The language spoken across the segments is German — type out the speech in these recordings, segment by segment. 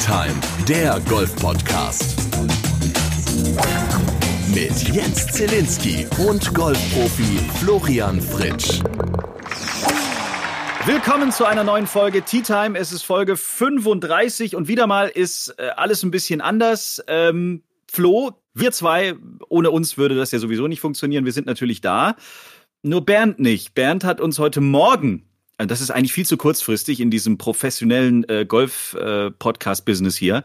Time, der Golf-Podcast. Mit Jens Zielinski und Golfprofi Florian Fritsch. Willkommen zu einer neuen Folge Tea Time. Es ist Folge 35 und wieder mal ist äh, alles ein bisschen anders. Ähm, Flo, wir zwei, ohne uns würde das ja sowieso nicht funktionieren. Wir sind natürlich da. Nur Bernd nicht. Bernd hat uns heute Morgen das ist eigentlich viel zu kurzfristig in diesem professionellen äh, Golf-Podcast-Business äh, hier,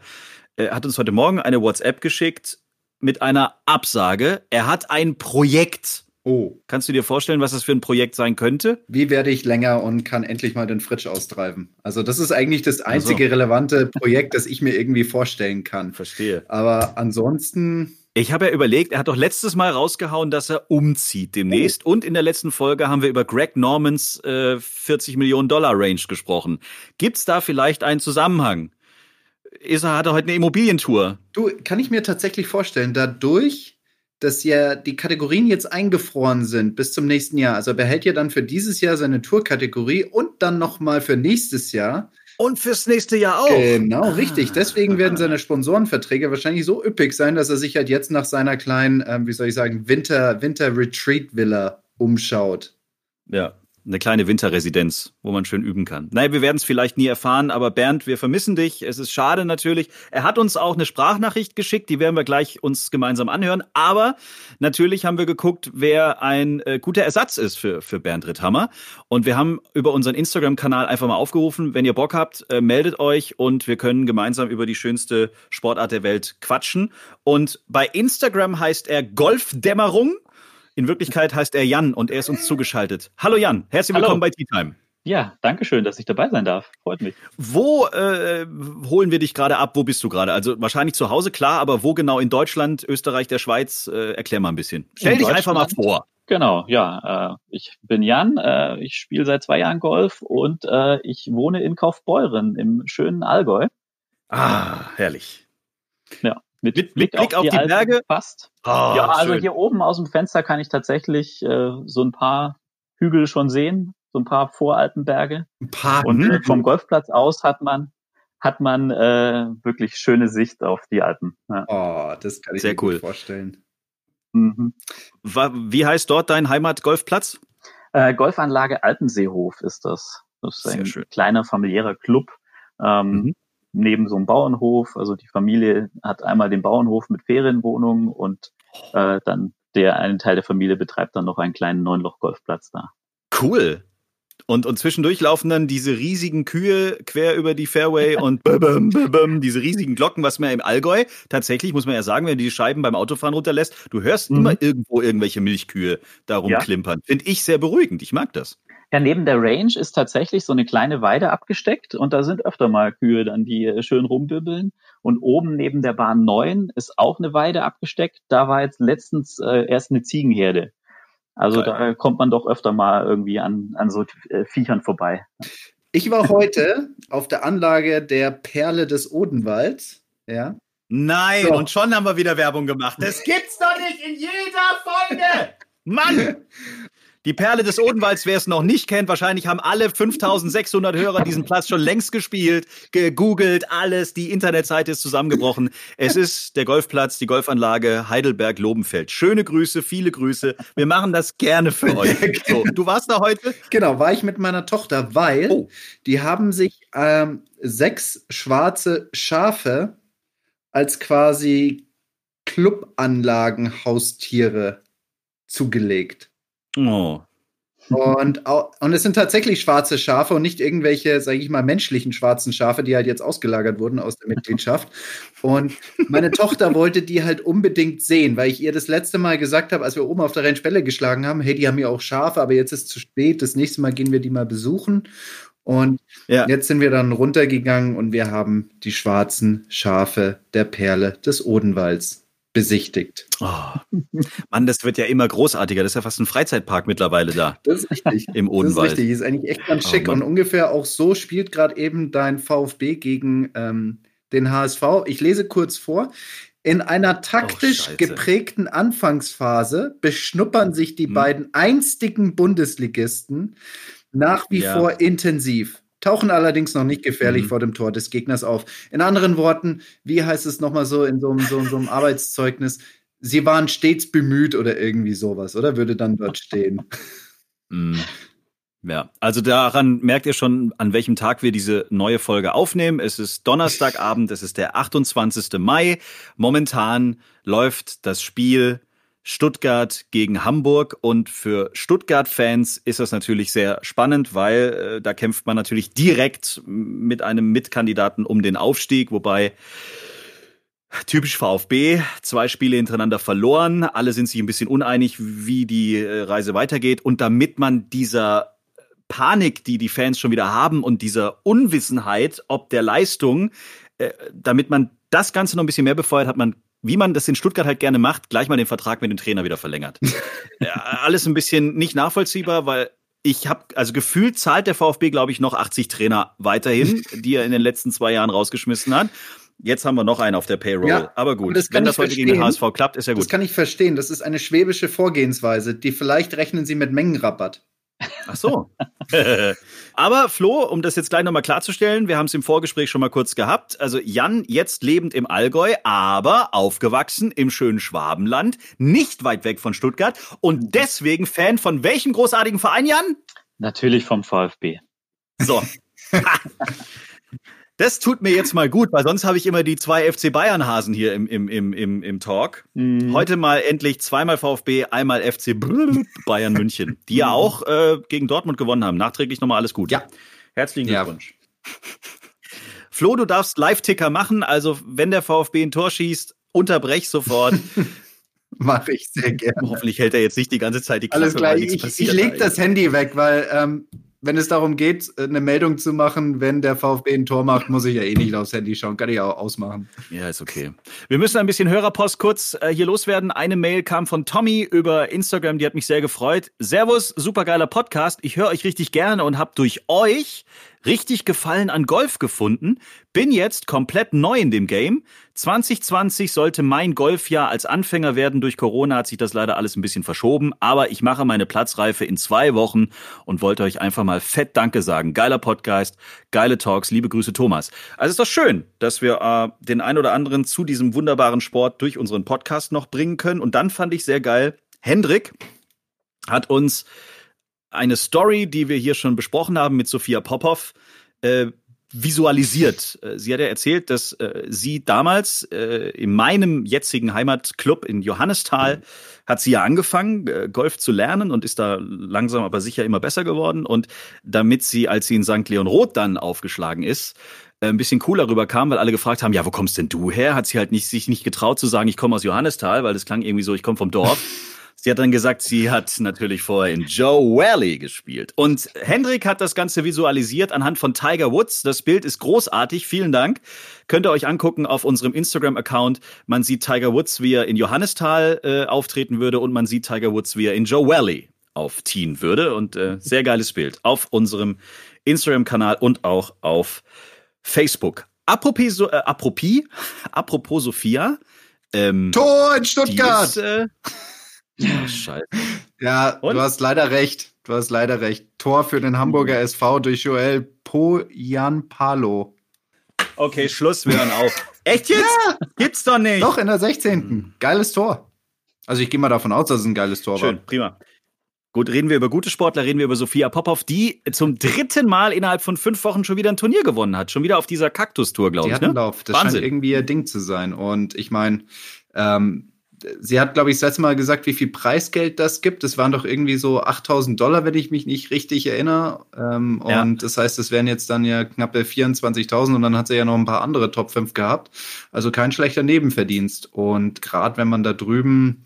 er hat uns heute Morgen eine WhatsApp geschickt mit einer Absage. Er hat ein Projekt. Oh. Kannst du dir vorstellen, was das für ein Projekt sein könnte? Wie werde ich länger und kann endlich mal den Fritsch austreiben? Also, das ist eigentlich das einzige also. relevante Projekt, das ich mir irgendwie vorstellen kann. Verstehe. Aber ansonsten ich habe ja überlegt, er hat doch letztes Mal rausgehauen, dass er umzieht demnächst. Oh. Und in der letzten Folge haben wir über Greg Normans äh, 40 Millionen Dollar Range gesprochen. Gibt's da vielleicht einen Zusammenhang? Ist er, hat er heute eine Immobilientour? Du, kann ich mir tatsächlich vorstellen, dadurch, dass ja die Kategorien jetzt eingefroren sind bis zum nächsten Jahr. Also er behält ja dann für dieses Jahr seine Tourkategorie und dann nochmal für nächstes Jahr. Und fürs nächste Jahr auch. Genau, ah. richtig. Deswegen werden seine Sponsorenverträge wahrscheinlich so üppig sein, dass er sich halt jetzt nach seiner kleinen, ähm, wie soll ich sagen, Winter, Winter Retreat Villa umschaut. Ja eine kleine Winterresidenz, wo man schön üben kann. Naja, wir werden es vielleicht nie erfahren, aber Bernd, wir vermissen dich. Es ist schade natürlich. Er hat uns auch eine Sprachnachricht geschickt, die werden wir gleich uns gemeinsam anhören. Aber natürlich haben wir geguckt, wer ein äh, guter Ersatz ist für, für Bernd Ritthammer. Und wir haben über unseren Instagram-Kanal einfach mal aufgerufen, wenn ihr Bock habt, äh, meldet euch und wir können gemeinsam über die schönste Sportart der Welt quatschen. Und bei Instagram heißt er Golfdämmerung. In Wirklichkeit heißt er Jan und er ist uns zugeschaltet. Hallo Jan, herzlich willkommen Hallo. bei Tea Time. Ja, danke schön, dass ich dabei sein darf. Freut mich. Wo äh, holen wir dich gerade ab? Wo bist du gerade? Also wahrscheinlich zu Hause, klar, aber wo genau in Deutschland, Österreich, der Schweiz? Äh, erklär mal ein bisschen. Stell dich einfach mal vor. Genau, ja. Äh, ich bin Jan, äh, ich spiele seit zwei Jahren Golf und äh, ich wohne in Kaufbeuren im schönen Allgäu. Ah, herrlich. Ja. Mit, mit Blick, Blick auf, die, auf die Berge? Fast. Oh, ja, also schön. hier oben aus dem Fenster kann ich tatsächlich äh, so ein paar Hügel schon sehen, so ein paar Voralpenberge. Ein paar. Und äh, vom Golfplatz aus hat man hat man äh, wirklich schöne Sicht auf die Alpen. Ja. Oh, das kann ich Sehr mir cool. vorstellen. Mhm. Wie heißt dort dein Heimatgolfplatz? Äh, Golfanlage Alpenseehof ist das. Das ist Sehr ein schön. kleiner familiärer Club. Ähm, mhm neben so einem Bauernhof. Also die Familie hat einmal den Bauernhof mit Ferienwohnungen und äh, dann der eine Teil der Familie betreibt dann noch einen kleinen Neunloch-Golfplatz da. Cool. Und, und zwischendurch laufen dann diese riesigen Kühe quer über die Fairway und bum, bum, diese riesigen Glocken, was man im Allgäu tatsächlich, muss man ja sagen, wenn du die Scheiben beim Autofahren runterlässt, du hörst mhm. immer irgendwo irgendwelche Milchkühe darum ja. klimpern. Finde ich sehr beruhigend. Ich mag das. Ja, neben der Range ist tatsächlich so eine kleine Weide abgesteckt und da sind öfter mal Kühe dann, die äh, schön rumbibbeln. Und oben neben der Bahn 9 ist auch eine Weide abgesteckt. Da war jetzt letztens äh, erst eine Ziegenherde. Also Geil. da kommt man doch öfter mal irgendwie an, an so äh, Viechern vorbei. Ich war heute auf der Anlage der Perle des Odenwalds. Ja. Nein, so. und schon haben wir wieder Werbung gemacht. Das gibt's doch nicht in jeder Folge! Mann! Die Perle des Odenwalds, wer es noch nicht kennt, wahrscheinlich haben alle 5600 Hörer diesen Platz schon längst gespielt, gegoogelt, alles. Die Internetseite ist zusammengebrochen. Es ist der Golfplatz, die Golfanlage Heidelberg-Lobenfeld. Schöne Grüße, viele Grüße. Wir machen das gerne für euch. So, du warst da heute? Genau, war ich mit meiner Tochter, weil oh. die haben sich ähm, sechs schwarze Schafe als quasi Clubanlagen-Haustiere zugelegt. Oh. Und, und es sind tatsächlich schwarze Schafe und nicht irgendwelche, sage ich mal, menschlichen schwarzen Schafe, die halt jetzt ausgelagert wurden aus der Mitgliedschaft. Und meine Tochter wollte die halt unbedingt sehen, weil ich ihr das letzte Mal gesagt habe, als wir oben auf der Rennspelle geschlagen haben, hey, die haben ja auch Schafe, aber jetzt ist es zu spät, das nächste Mal gehen wir die mal besuchen. Und ja. jetzt sind wir dann runtergegangen und wir haben die schwarzen Schafe der Perle des Odenwalds besichtigt. Oh. Mann, das wird ja immer großartiger. Das ist ja fast ein Freizeitpark mittlerweile da. Das ist richtig. Im Odenwald. Das ist richtig. Ist eigentlich echt ganz oh, schick. Oh, und ungefähr auch so spielt gerade eben dein VfB gegen ähm, den HSV. Ich lese kurz vor. In einer taktisch oh, geprägten Anfangsphase beschnuppern sich die hm. beiden einstigen Bundesligisten nach wie ja. vor intensiv. Tauchen allerdings noch nicht gefährlich Mhm. vor dem Tor des Gegners auf. In anderen Worten, wie heißt es nochmal so in so, einem- so, so einem Arbeitszeugnis? Sie waren stets bemüht oder irgendwie sowas, oder? Würde dann dort stehen. Mm. Ja, also daran merkt ihr schon, an welchem Tag wir diese neue Folge aufnehmen. Es ist Donnerstagabend, es ist der 28. Mai. Momentan läuft das Spiel Stuttgart gegen Hamburg. Und für Stuttgart-Fans ist das natürlich sehr spannend, weil äh, da kämpft man natürlich direkt mit einem Mitkandidaten um den Aufstieg, wobei Typisch VfB, zwei Spiele hintereinander verloren, alle sind sich ein bisschen uneinig, wie die äh, Reise weitergeht. Und damit man dieser Panik, die die Fans schon wieder haben und dieser Unwissenheit ob der Leistung, äh, damit man das Ganze noch ein bisschen mehr befeuert, hat man, wie man das in Stuttgart halt gerne macht, gleich mal den Vertrag mit dem Trainer wieder verlängert. ja, alles ein bisschen nicht nachvollziehbar, weil ich habe, also gefühlt zahlt der VfB, glaube ich, noch 80 Trainer weiterhin, die er in den letzten zwei Jahren rausgeschmissen hat. Jetzt haben wir noch einen auf der Payroll. Ja, Aber gut, das wenn das heute gegen den verstehen. HSV klappt, ist ja Das gut. kann ich verstehen. Das ist eine schwäbische Vorgehensweise. Die vielleicht rechnen sie mit Mengenrabatt. Ach so. Aber Flo, um das jetzt gleich nochmal klarzustellen, wir haben es im Vorgespräch schon mal kurz gehabt. Also Jan jetzt lebend im Allgäu, aber aufgewachsen im schönen Schwabenland, nicht weit weg von Stuttgart und deswegen Fan von welchem großartigen Verein, Jan? Natürlich vom VfB. So. Das tut mir jetzt mal gut, weil sonst habe ich immer die zwei FC Bayern Hasen hier im, im, im, im, im Talk. Mhm. Heute mal endlich zweimal VfB, einmal FC Bayern München, die ja auch äh, gegen Dortmund gewonnen haben. Nachträglich nochmal alles gut. Ja. Herzlichen Ja. Glückwunsch. Flo, du darfst Live-Ticker machen, also wenn der VfB ein Tor schießt, unterbrech sofort. Mache ich sehr gerne. Hoffentlich hält er jetzt nicht die ganze Zeit die Klappe, Alles klar, ich, ich passiert. lege das Handy weg, weil ähm, wenn es darum geht, eine Meldung zu machen, wenn der VfB ein Tor macht, muss ich ja eh nicht aufs Handy schauen. Kann ich auch ausmachen. Ja, ist okay. Wir müssen ein bisschen Hörerpost kurz äh, hier loswerden. Eine Mail kam von Tommy über Instagram, die hat mich sehr gefreut. Servus, supergeiler Podcast. Ich höre euch richtig gerne und habe durch euch richtig Gefallen an Golf gefunden. Bin jetzt komplett neu in dem Game. 2020 sollte mein Golfjahr als Anfänger werden. Durch Corona hat sich das leider alles ein bisschen verschoben. Aber ich mache meine Platzreife in zwei Wochen und wollte euch einfach mal fett Danke sagen. Geiler Podcast, geile Talks. Liebe Grüße, Thomas. Also ist doch schön, dass wir äh, den ein oder anderen zu diesem wunderbaren Sport durch unseren Podcast noch bringen können. Und dann fand ich sehr geil, Hendrik hat uns eine Story, die wir hier schon besprochen haben mit Sophia Popov, äh, visualisiert. Äh, Sie hat ja erzählt, dass äh, sie damals äh, in meinem jetzigen Heimatclub in Johannisthal hat sie ja angefangen, äh, Golf zu lernen und ist da langsam aber sicher immer besser geworden. Und damit sie, als sie in St. Leon Roth dann aufgeschlagen ist, äh, ein bisschen cooler rüberkam, weil alle gefragt haben, ja, wo kommst denn du her? Hat sie halt nicht, sich nicht getraut zu sagen, ich komme aus Johannisthal, weil das klang irgendwie so, ich komme vom Dorf. Sie hat dann gesagt, sie hat natürlich vorher in Joe Valley gespielt. Und Hendrik hat das Ganze visualisiert anhand von Tiger Woods. Das Bild ist großartig. Vielen Dank. Könnt ihr euch angucken auf unserem Instagram-Account. Man sieht Tiger Woods, wie er in Johannisthal äh, auftreten würde und man sieht Tiger Woods, wie er in Joe Valley aufziehen würde. Und äh, sehr geiles Bild auf unserem Instagram-Kanal und auch auf Facebook. Apropos, äh, apropos, apropos Sophia. Ähm, Tor in Stuttgart! ist, äh, Ach, Scheiße. ja, Und? du hast leider recht. Du hast leider recht. Tor für den Hamburger SV durch Joel Poyanpalo. Okay, Schluss, wir hören auf. Echt jetzt? Gibt's doch nicht. Doch, in der 16. Geiles Tor. Also ich gehe mal davon aus, dass es ein geiles Tor Schön, prima. Gut, reden wir über gute Sportler, reden wir über Sophia Popov, die zum dritten Mal innerhalb von fünf Wochen schon wieder ein Turnier gewonnen hat. Schon wieder auf dieser Kaktus-Tour, war. glaube ich. Ne? Lauf. Das Wahnsinn. scheint irgendwie ihr Ding zu sein. Und ich meine, ähm, sie hat, glaube ich, das letzte Mal gesagt, wie viel Preisgeld das gibt. Das waren doch irgendwie so 8000 Dollar, wenn ich mich nicht richtig erinnere. Ähm, Ja. Und das heißt, es wären jetzt dann ja knappe 24.000 und dann hat sie ja noch ein paar andere Top 5 gehabt. Also kein schlechter Nebenverdienst. Und gerade wenn man da drüben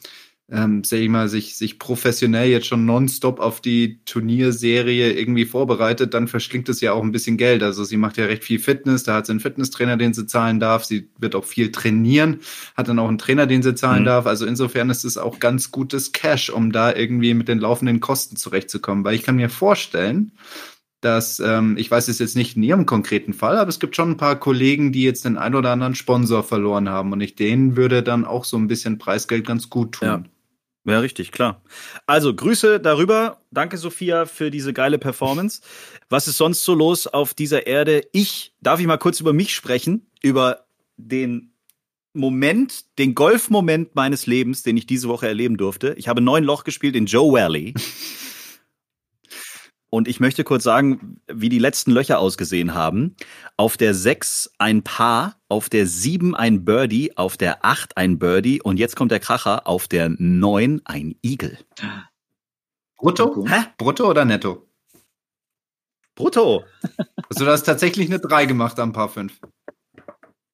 ähm, sag ich mal, sich, sich professionell jetzt schon nonstop auf die Turnierserie irgendwie vorbereitet, dann verschlingt es ja auch ein bisschen Geld. Also sie macht ja recht viel Fitness, da hat sie einen Fitnesstrainer, den sie zahlen darf. Sie wird auch viel trainieren, hat dann auch einen Trainer, den sie zahlen Mhm. darf. Also insofern ist es auch ganz gutes Cash, um da irgendwie mit den laufenden Kosten zurechtzukommen. Weil ich kann mir vorstellen, dass, ähm, ich weiß es jetzt nicht in ihrem konkreten Fall, aber es gibt schon ein paar Kollegen, die jetzt den ein oder anderen Sponsor verloren haben und ich denen würde dann auch so ein bisschen Preisgeld ganz gut tun. Ja. Ja, richtig, klar. Also Grüße darüber. Danke, Sophia, für diese geile Performance. Was ist sonst so los auf dieser Erde? Ich, darf ich mal kurz über mich sprechen? Über den Moment, den Golfmoment meines Lebens, den ich diese Woche erleben durfte. Ich habe neun Loch gespielt in Joe Valley. Und ich möchte kurz sagen, wie die letzten Löcher ausgesehen haben. Auf der 6 ein Paar, auf der 7 ein Birdie, auf der 8 ein Birdie und jetzt kommt der Kracher, auf der 9 ein Igel. Brutto? Hä? Brutto oder netto? Brutto. Also du hast tatsächlich eine 3 gemacht am Paar 5.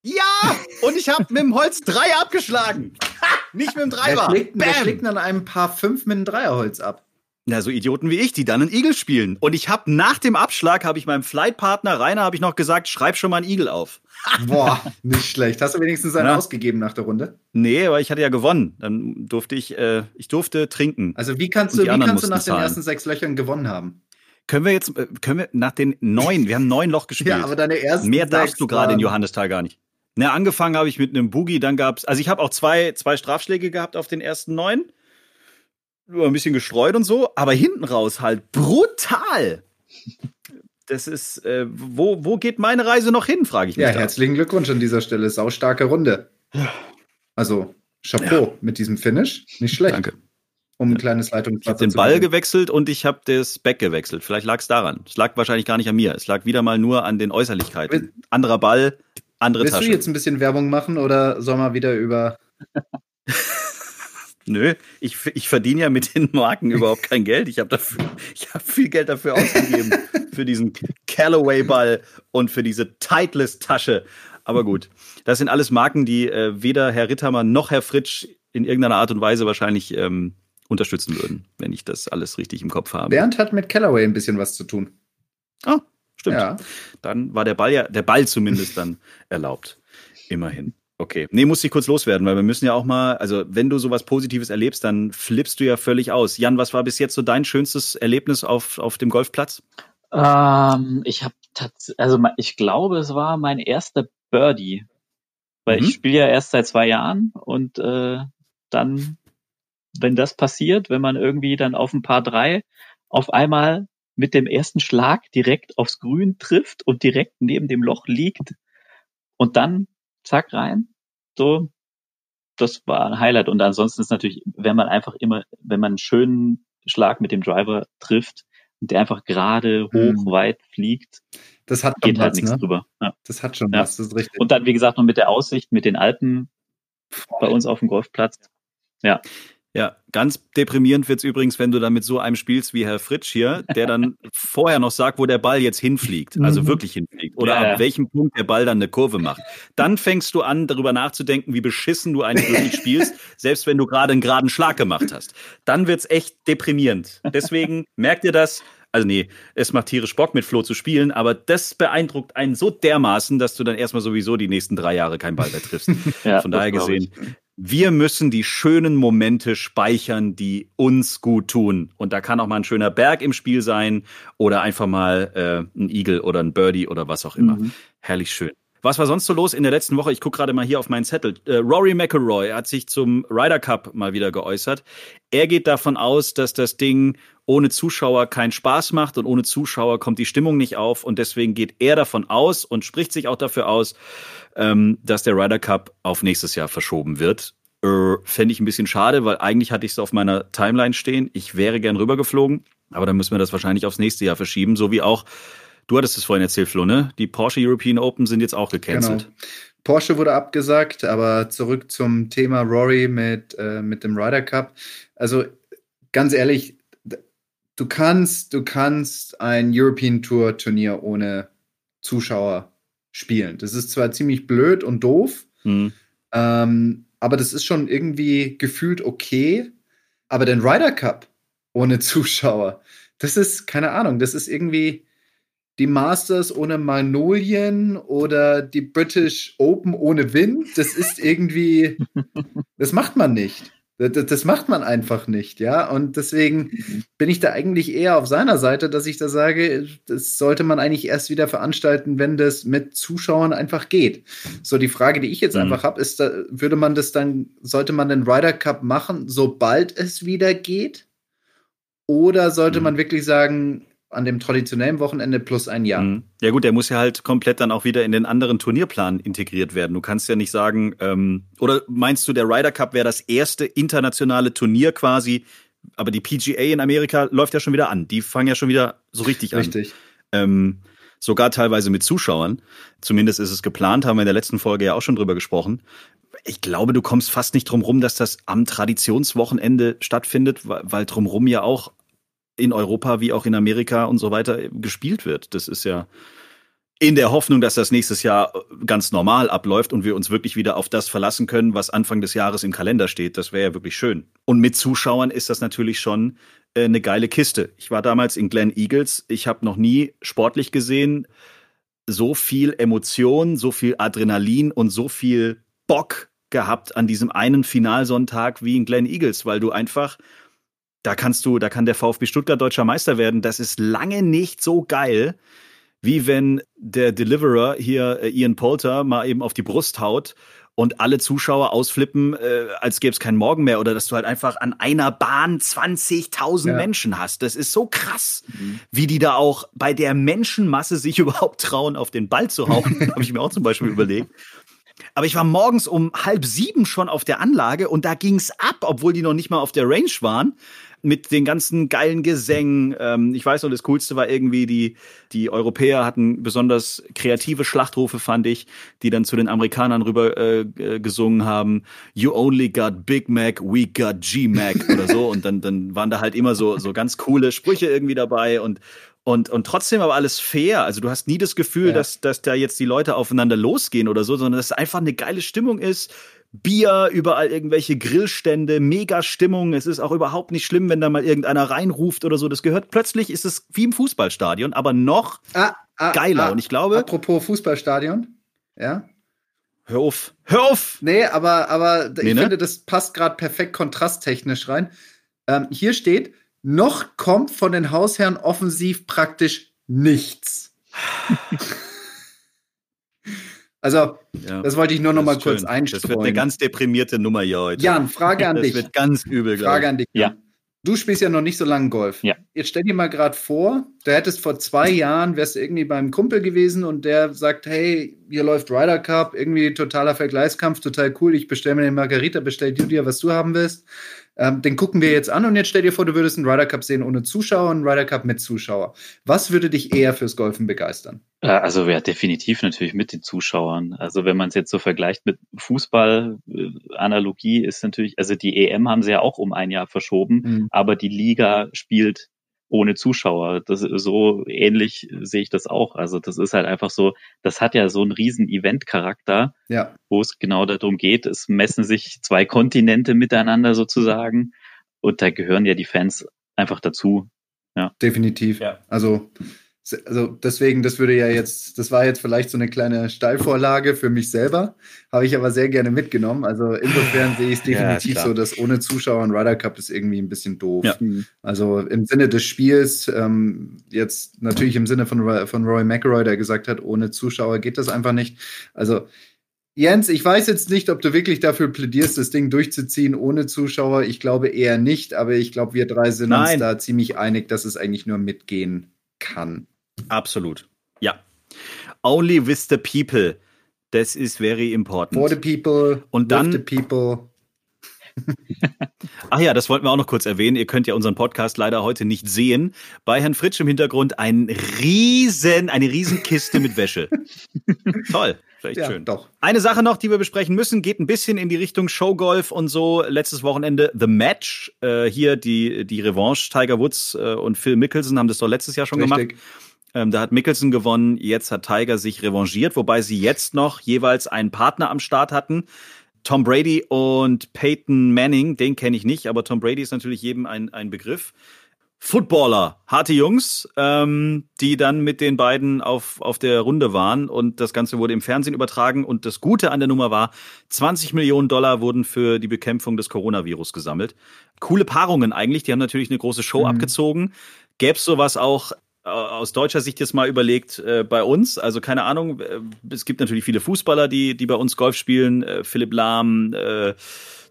Ja! Und ich habe mit dem Holz 3 abgeschlagen. Ha, nicht mit dem Dreier. Wer schlägt, wer schlägt an einem Paar 5 mit einem Dreierholz ab? Na, so Idioten wie ich, die dann einen Igel spielen. Und ich habe nach dem Abschlag, habe ich meinem Flightpartner Rainer, habe ich noch gesagt, schreib schon mal einen Igel auf. Boah, nicht schlecht. Hast du wenigstens einen Ja. ausgegeben nach der Runde? Nee, aber ich hatte ja gewonnen. Dann durfte ich, äh, ich durfte trinken. Also wie kannst du, wie kannst du nach den zahlen. ersten sechs Löchern gewonnen haben? Können wir jetzt, äh, können wir nach den neun, wir haben neun Loch gespielt. Ja, aber deine ersten Mehr darfst du gerade in Johannisthal gar nicht. Na, angefangen habe ich mit einem Boogie, dann gab's, also ich habe auch zwei, zwei Strafschläge gehabt auf den ersten neun. Ein bisschen gestreut und so, aber hinten raus halt brutal. Das ist, äh, wo, wo geht meine Reise noch hin, frage ich mich. Ja, da. herzlichen Glückwunsch an dieser Stelle. Saustarke Runde. Also, Chapeau mit diesem Finish. Nicht schlecht. Danke. Um ein kleines Ich habe Leitungswasser den Ball gewechselt und ich habe das Back gewechselt. Vielleicht lag es daran. Es lag wahrscheinlich gar nicht an mir. Es lag wieder mal nur an den Äußerlichkeiten. Anderer Ball, andere Willst Tasche. du jetzt ein bisschen Werbung machen oder soll man wieder über. Nö, ich, ich verdiene ja mit den Marken überhaupt kein Geld. Ich habe dafür, ich habe viel Geld dafür ausgegeben für diesen Callaway Ball und für diese Titleist Tasche. Aber gut, das sind alles Marken, die äh, weder Herr Rittermann noch Herr Fritsch in irgendeiner Art und Weise wahrscheinlich ähm, unterstützen würden, wenn ich das alles richtig im Kopf habe. Bernd hat mit Callaway ein bisschen was zu tun. Ah, stimmt. Ja. Dann war der Ball ja, der Ball zumindest dann erlaubt. Immerhin. Okay. Nee, muss ich kurz loswerden, weil wir müssen ja auch mal, also wenn du sowas Positives erlebst, dann flippst du ja völlig aus. Jan, was war bis jetzt so dein schönstes Erlebnis auf, auf dem Golfplatz? Ähm, ich habe tatsächlich, also ich glaube, es war mein erster Birdie, weil Mhm. ich spiele ja erst seit zwei Jahren und äh, dann, wenn das passiert, wenn man irgendwie dann auf ein paar drei auf einmal mit dem ersten Schlag direkt aufs Grün trifft und direkt neben dem Loch liegt und dann zack rein, so das war ein Highlight und ansonsten ist natürlich, wenn man einfach immer, wenn man einen schönen Schlag mit dem Driver trifft der einfach gerade hoch Mhm. weit fliegt, Das hat geht halt was, nichts ne? drüber. Ja. Das hat schon Ja. was, das ist richtig. Und dann, wie gesagt, noch mit der Aussicht, mit den Alpen bei uns auf dem Golfplatz. Ja, ganz deprimierend wird's übrigens, wenn du dann mit so einem spielst wie Herr Fritsch hier, der dann vorher noch sagt, wo der Ball jetzt hinfliegt, also Mhm. wirklich hinfliegt, oder Ja, ab ja. welchem Punkt der Ball dann eine Kurve macht. Dann fängst du an, darüber nachzudenken, wie beschissen du eigentlich wirklich spielst, selbst wenn du gerade einen geraden Schlag gemacht hast. Dann wird's echt deprimierend. Deswegen merkt ihr das. Also nee, es macht tierisch Bock, mit Flo zu spielen, aber das beeindruckt einen so dermaßen, dass du dann erstmal sowieso die nächsten drei Jahre keinen Ball mehr triffst. Ja, Von daher gesehen, wir müssen die schönen Momente speichern, die uns gut tun. Und da kann auch mal ein schöner Berg im Spiel sein oder einfach mal äh, ein Igel oder ein Birdie oder was auch immer. Mhm. Herrlich schön. Was war sonst so los in der letzten Woche? Ich gucke gerade mal hier auf meinen Zettel. Äh, Rory McIlroy hat sich zum Ryder Cup mal wieder geäußert. Er geht davon aus, dass das Ding ohne Zuschauer keinen Spaß macht und ohne Zuschauer kommt die Stimmung nicht auf und deswegen geht er davon aus und spricht sich auch dafür aus, ähm, dass der Ryder Cup auf nächstes Jahr verschoben wird. Äh, Fände ich ein bisschen schade, weil eigentlich hatte ich es auf meiner Timeline stehen. Ich wäre gern rübergeflogen, aber dann müssen wir das wahrscheinlich aufs nächste Jahr verschieben, so wie auch, du hattest es vorhin erzählt, Flo, ne? Die Porsche European Open sind jetzt auch gecancelt. Genau. Porsche wurde abgesagt, aber zurück zum Thema Rory mit, äh, mit dem Ryder Cup. Also ganz ehrlich, du kannst, du kannst ein European Tour Turnier ohne Zuschauer spielen. Das ist zwar ziemlich blöd und doof, Hm. ähm, aber das ist schon irgendwie gefühlt okay. Aber den Ryder Cup ohne Zuschauer, das ist, keine Ahnung, das ist irgendwie die Masters ohne Magnolien oder die British Open ohne Wind. Das ist irgendwie, das macht man nicht. Das, das, macht man einfach nicht, ja. Und deswegen mhm. bin ich da eigentlich eher auf seiner Seite, dass ich da sage, das sollte man eigentlich erst wieder veranstalten, wenn das mit Zuschauern einfach geht. So, die Frage, die ich jetzt mhm. einfach habe, ist, da, würde man das dann, sollte man den Ryder Cup machen, sobald es wieder geht? Oder sollte mhm. man wirklich sagen, an dem traditionellen Wochenende plus ein Jahr. Mhm. Ja gut, der muss ja halt komplett dann auch wieder in den anderen Turnierplan integriert werden. Du kannst ja nicht sagen, ähm, oder meinst du, der Ryder Cup wäre das erste internationale Turnier quasi, aber die PGA in Amerika läuft ja schon wieder an. Die fangen ja schon wieder so richtig, richtig. an. Richtig. Ähm, sogar teilweise mit Zuschauern. Zumindest ist es geplant, haben wir in der letzten Folge ja auch schon drüber gesprochen. Ich glaube, du kommst fast nicht drum rum, dass das am Traditionswochenende stattfindet, weil drumrum ja auch in Europa wie auch in Amerika und so weiter gespielt wird. Das ist ja in der Hoffnung, dass das nächstes Jahr ganz normal abläuft und wir uns wirklich wieder auf das verlassen können, was Anfang des Jahres im Kalender steht. Das wäre ja wirklich schön. Und mit Zuschauern ist das natürlich schon äh, eine geile Kiste. Ich war damals in Glen Eagles. Ich habe noch nie sportlich gesehen so viel Emotion, so viel Adrenalin und so viel Bock gehabt an diesem einen Finalsonntag wie in Glen Eagles, weil du einfach da kannst du, da kann der VfB Stuttgart deutscher Meister werden. Das ist lange nicht so geil, wie wenn der Deliverer hier äh, Ian Polter mal eben auf die Brust haut und alle Zuschauer ausflippen, äh, als gäbe es keinen Morgen mehr oder dass du halt einfach an einer Bahn 20.000 ja. Menschen hast. Das ist so krass, mhm. wie die da auch bei der Menschenmasse sich überhaupt trauen, auf den Ball zu hauen. Habe ich mir auch zum Beispiel überlegt. Aber ich war morgens um halb sieben schon auf der Anlage und da ging's ab, obwohl die noch nicht mal auf der Range waren mit den ganzen geilen Gesängen. Ähm, ich weiß noch, das Coolste war irgendwie, die, die Europäer hatten besonders kreative Schlachtrufe, fand ich, die dann zu den Amerikanern rüber äh, äh gesungen haben. You only got Big Mac, we got G-Mac oder so. Und dann, dann waren da halt immer so, so ganz coole Sprüche irgendwie dabei und, und, und trotzdem aber alles fair. Also du hast nie das Gefühl, ja. dass, dass da jetzt die Leute aufeinander losgehen oder so, sondern dass es einfach eine geile Stimmung ist. Bier, überall irgendwelche Grillstände, mega Stimmung. Es ist auch überhaupt nicht schlimm, wenn da mal irgendeiner reinruft oder so. Das gehört plötzlich, ist es wie im Fußballstadion, aber noch ah, ah, geiler. Ah, Und ich glaube. Apropos Fußballstadion, ja. Hör auf, hör auf! Nee, aber, aber nee, ich ne? finde, das passt gerade perfekt kontrasttechnisch rein. Ähm, hier steht, noch kommt von den Hausherren offensiv praktisch nichts. Also, ja, das wollte ich nur noch mal kurz einstreuen. Das wird eine ganz deprimierte Nummer hier heute. Jan, Frage an das dich. Das wird ganz übel, Frage an dich. Ja. Du spielst ja noch nicht so lange Golf. Ja. Jetzt stell dir mal gerade vor, du hättest vor zwei Jahren, wärst du irgendwie beim Kumpel gewesen und der sagt, hey, hier läuft Ryder Cup, irgendwie totaler Vergleichskampf, total cool, ich bestelle mir den Margarita, bestell du dir, was du haben willst. Ähm, den gucken wir jetzt an und jetzt stell dir vor, du würdest einen Ryder Cup sehen ohne Zuschauer und einen Ryder Cup mit Zuschauer. Was würde dich eher fürs Golfen begeistern? Äh, also ja, definitiv natürlich mit den Zuschauern. Also wenn man es jetzt so vergleicht mit Fußball, äh, Analogie ist natürlich, also die EM haben sie ja auch um ein Jahr verschoben, mhm. aber die Liga spielt ohne Zuschauer. Das so ähnlich sehe ich das auch. Also das ist halt einfach so, das hat ja so einen riesen Event-Charakter, ja. wo es genau darum geht, es messen sich zwei Kontinente miteinander sozusagen und da gehören ja die Fans einfach dazu. Ja. Definitiv. Ja. Also also deswegen, das würde ja jetzt, das war jetzt vielleicht so eine kleine Steilvorlage für mich selber, habe ich aber sehr gerne mitgenommen. Also insofern sehe ich es definitiv ja, so, dass ohne Zuschauer ein Ryder Cup ist irgendwie ein bisschen doof. Ja. Also im Sinne des Spiels, ähm, jetzt natürlich im Sinne von, von Roy McElroy, der gesagt hat, ohne Zuschauer geht das einfach nicht. Also Jens, ich weiß jetzt nicht, ob du wirklich dafür plädierst, das Ding durchzuziehen ohne Zuschauer. Ich glaube eher nicht, aber ich glaube, wir drei sind Nein. uns da ziemlich einig, dass es eigentlich nur mitgehen kann. Absolut. Ja. Only with the people. Das ist very important. For the people. Und dann. the people. Ach ja, das wollten wir auch noch kurz erwähnen. Ihr könnt ja unseren Podcast leider heute nicht sehen. Bei Herrn Fritsch im Hintergrund ein riesen, eine Riesenkiste mit Wäsche. Toll. Vielleicht ja, schön. Doch. Eine Sache noch, die wir besprechen müssen, geht ein bisschen in die Richtung Showgolf und so. Letztes Wochenende The Match. Äh, hier die, die Revanche. Tiger Woods äh, und Phil Mickelson haben das doch letztes Jahr schon Richtig. gemacht. Ähm, da hat Mickelson gewonnen, jetzt hat Tiger sich revanchiert, wobei sie jetzt noch jeweils einen Partner am Start hatten. Tom Brady und Peyton Manning, den kenne ich nicht, aber Tom Brady ist natürlich jedem ein, ein Begriff. Footballer, harte Jungs, ähm, die dann mit den beiden auf, auf der Runde waren und das Ganze wurde im Fernsehen übertragen und das Gute an der Nummer war, 20 Millionen Dollar wurden für die Bekämpfung des Coronavirus gesammelt. Coole Paarungen eigentlich, die haben natürlich eine große Show mhm. abgezogen. Gäbe es sowas auch aus deutscher Sicht jetzt mal überlegt äh, bei uns. Also keine Ahnung, äh, es gibt natürlich viele Fußballer, die, die bei uns Golf spielen. Äh, Philipp Lahm, äh,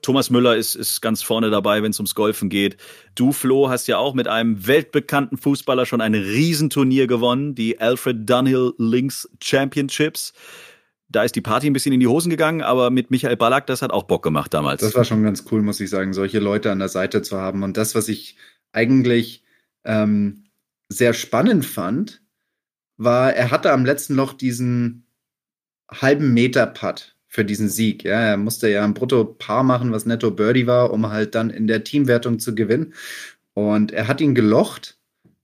Thomas Müller ist, ist ganz vorne dabei, wenn es ums Golfen geht. Du, Flo, hast ja auch mit einem weltbekannten Fußballer schon ein Riesenturnier gewonnen, die Alfred Dunhill Links Championships. Da ist die Party ein bisschen in die Hosen gegangen, aber mit Michael Ballack, das hat auch Bock gemacht damals. Das war schon ganz cool, muss ich sagen, solche Leute an der Seite zu haben. Und das, was ich eigentlich ähm, sehr spannend fand, war, er hatte am letzten Loch diesen halben Meter Putt für diesen Sieg. Ja, er musste ja ein Brutto-Paar machen, was netto Birdie war, um halt dann in der Teamwertung zu gewinnen. Und er hat ihn gelocht,